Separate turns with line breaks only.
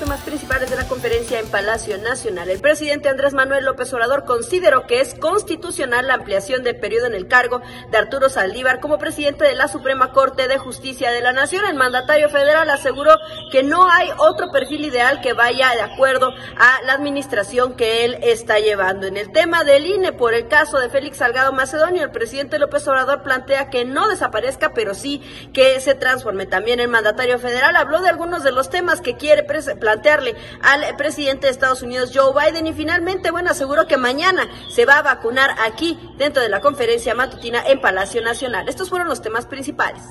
temas principales de la conferencia en Palacio Nacional. El presidente Andrés Manuel López Obrador consideró que es constitucional la ampliación de periodo en el cargo de Arturo Saldívar como presidente de la Suprema Corte de Justicia de la Nación. El mandatario federal aseguró que no hay otro perfil ideal que vaya de acuerdo a la administración que él está llevando. En el tema del INE, por el caso de Félix Salgado Macedonio, el presidente López Obrador plantea que no desaparezca, pero sí que se transforme. También el mandatario federal habló de algunos de los temas que quiere plantearle al presidente de Estados Unidos, Joe Biden, y finalmente, bueno, aseguró que mañana se va a vacunar aquí dentro de la conferencia matutina en Palacio Nacional. Estos fueron los temas principales.